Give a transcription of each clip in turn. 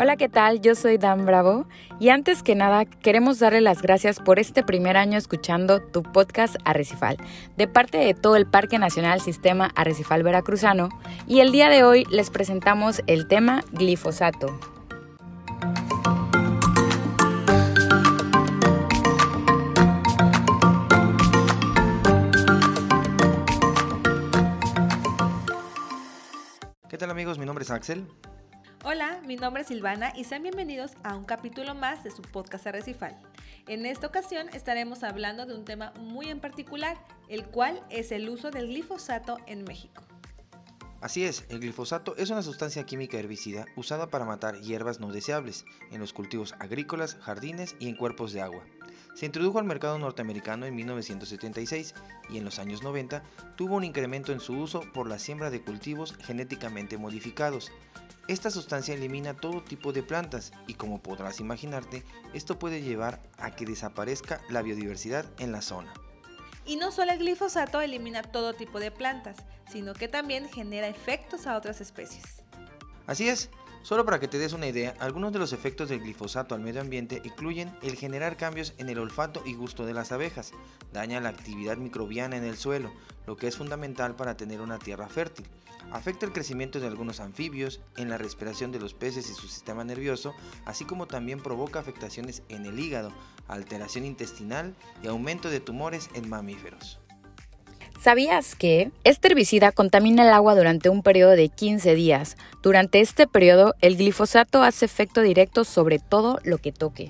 Hola, ¿qué tal? Yo soy Dan Bravo y antes que nada queremos darle las gracias por este primer año escuchando tu podcast Arrecifal, de parte de todo el Parque Nacional Sistema Arrecifal Veracruzano y el día de hoy les presentamos el tema glifosato. ¿Qué tal amigos? Mi nombre es Axel. Hola, mi nombre es Silvana y sean bienvenidos a un capítulo más de su podcast Arrecifal. En esta ocasión estaremos hablando de un tema muy en particular, el cual es el uso del glifosato en México. Así es, el glifosato es una sustancia química herbicida usada para matar hierbas no deseables en los cultivos agrícolas, jardines y en cuerpos de agua. Se introdujo al mercado norteamericano en 1976 y en los años 90 tuvo un incremento en su uso por la siembra de cultivos genéticamente modificados, esta sustancia elimina todo tipo de plantas y como podrás imaginarte, esto puede llevar a que desaparezca la biodiversidad en la zona. Y no solo el glifosato elimina todo tipo de plantas, sino que también genera efectos a otras especies. Así es, Solo para que te des una idea, algunos de los efectos del glifosato al medio ambiente incluyen el generar cambios en el olfato y gusto de las abejas, daña la actividad microbiana en el suelo, lo que es fundamental para tener una tierra fértil, afecta el crecimiento de algunos anfibios, en la respiración de los peces y su sistema nervioso, así como también provoca afectaciones en el hígado, alteración intestinal y aumento de tumores en mamíferos. ¿Sabías que este herbicida contamina el agua durante un periodo de 15 días? Durante este periodo, el glifosato hace efecto directo sobre todo lo que toque.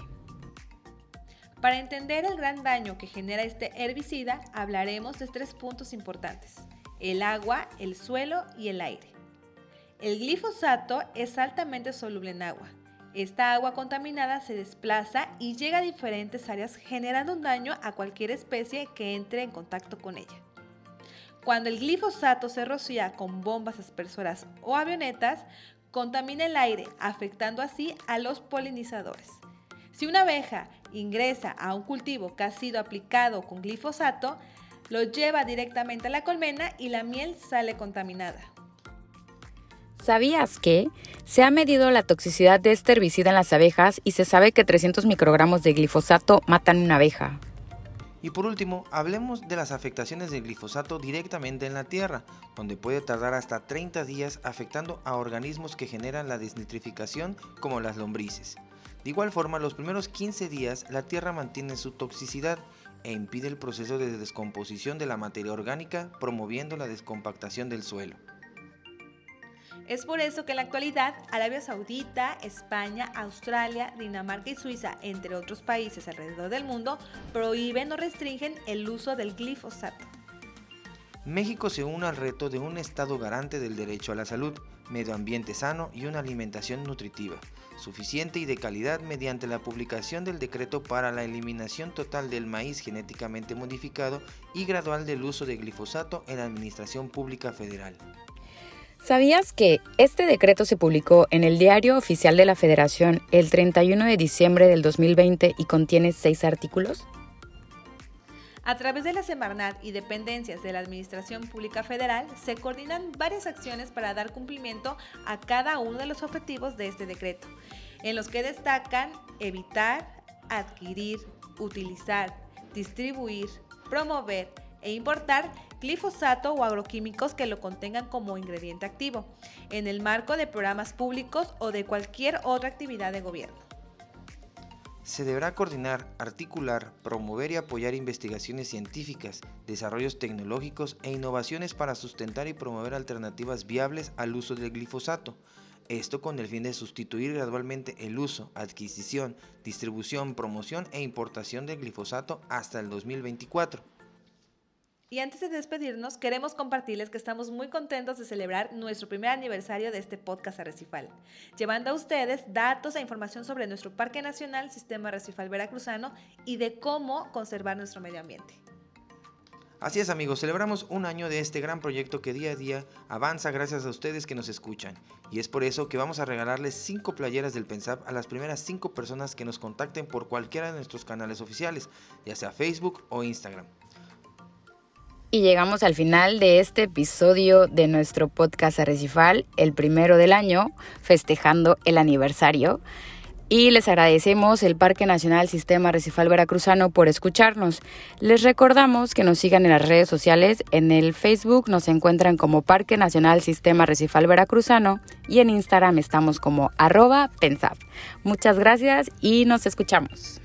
Para entender el gran daño que genera este herbicida, hablaremos de tres puntos importantes, el agua, el suelo y el aire. El glifosato es altamente soluble en agua. Esta agua contaminada se desplaza y llega a diferentes áreas generando un daño a cualquier especie que entre en contacto con ella. Cuando el glifosato se rocía con bombas aspersoras o avionetas, contamina el aire, afectando así a los polinizadores. Si una abeja ingresa a un cultivo que ha sido aplicado con glifosato, lo lleva directamente a la colmena y la miel sale contaminada. ¿Sabías que se ha medido la toxicidad de este herbicida en las abejas y se sabe que 300 microgramos de glifosato matan una abeja? Y por último, hablemos de las afectaciones del glifosato directamente en la tierra, donde puede tardar hasta 30 días afectando a organismos que generan la desnitrificación como las lombrices. De igual forma, los primeros 15 días la tierra mantiene su toxicidad e impide el proceso de descomposición de la materia orgánica, promoviendo la descompactación del suelo. Es por eso que en la actualidad Arabia Saudita, España, Australia, Dinamarca y Suiza, entre otros países alrededor del mundo, prohíben o restringen el uso del glifosato. México se une al reto de un Estado garante del derecho a la salud, medio ambiente sano y una alimentación nutritiva, suficiente y de calidad mediante la publicación del decreto para la eliminación total del maíz genéticamente modificado y gradual del uso de glifosato en la Administración Pública Federal. ¿Sabías que este decreto se publicó en el Diario Oficial de la Federación el 31 de diciembre del 2020 y contiene seis artículos? A través de la Semarnat y dependencias de la Administración Pública Federal se coordinan varias acciones para dar cumplimiento a cada uno de los objetivos de este decreto, en los que destacan evitar, adquirir, utilizar, distribuir, promover e importar glifosato o agroquímicos que lo contengan como ingrediente activo, en el marco de programas públicos o de cualquier otra actividad de gobierno. Se deberá coordinar, articular, promover y apoyar investigaciones científicas, desarrollos tecnológicos e innovaciones para sustentar y promover alternativas viables al uso del glifosato. Esto con el fin de sustituir gradualmente el uso, adquisición, distribución, promoción e importación del glifosato hasta el 2024. Y antes de despedirnos, queremos compartirles que estamos muy contentos de celebrar nuestro primer aniversario de este podcast Arrecifal, llevando a ustedes datos e información sobre nuestro Parque Nacional Sistema Arrecifal Veracruzano y de cómo conservar nuestro medio ambiente. Así es amigos, celebramos un año de este gran proyecto que día a día avanza gracias a ustedes que nos escuchan. Y es por eso que vamos a regalarles 5 playeras del Pensap a las primeras 5 personas que nos contacten por cualquiera de nuestros canales oficiales, ya sea Facebook o Instagram. Y llegamos al final de este episodio de nuestro podcast Arrecifal, el primero del año, festejando el aniversario. Y les agradecemos el Parque Nacional Sistema Arrecifal Veracruzano por escucharnos. Les recordamos que nos sigan en las redes sociales. En el Facebook nos encuentran como Parque Nacional Sistema Arrecifal Veracruzano y en Instagram estamos como arroba pensab. Muchas gracias y nos escuchamos.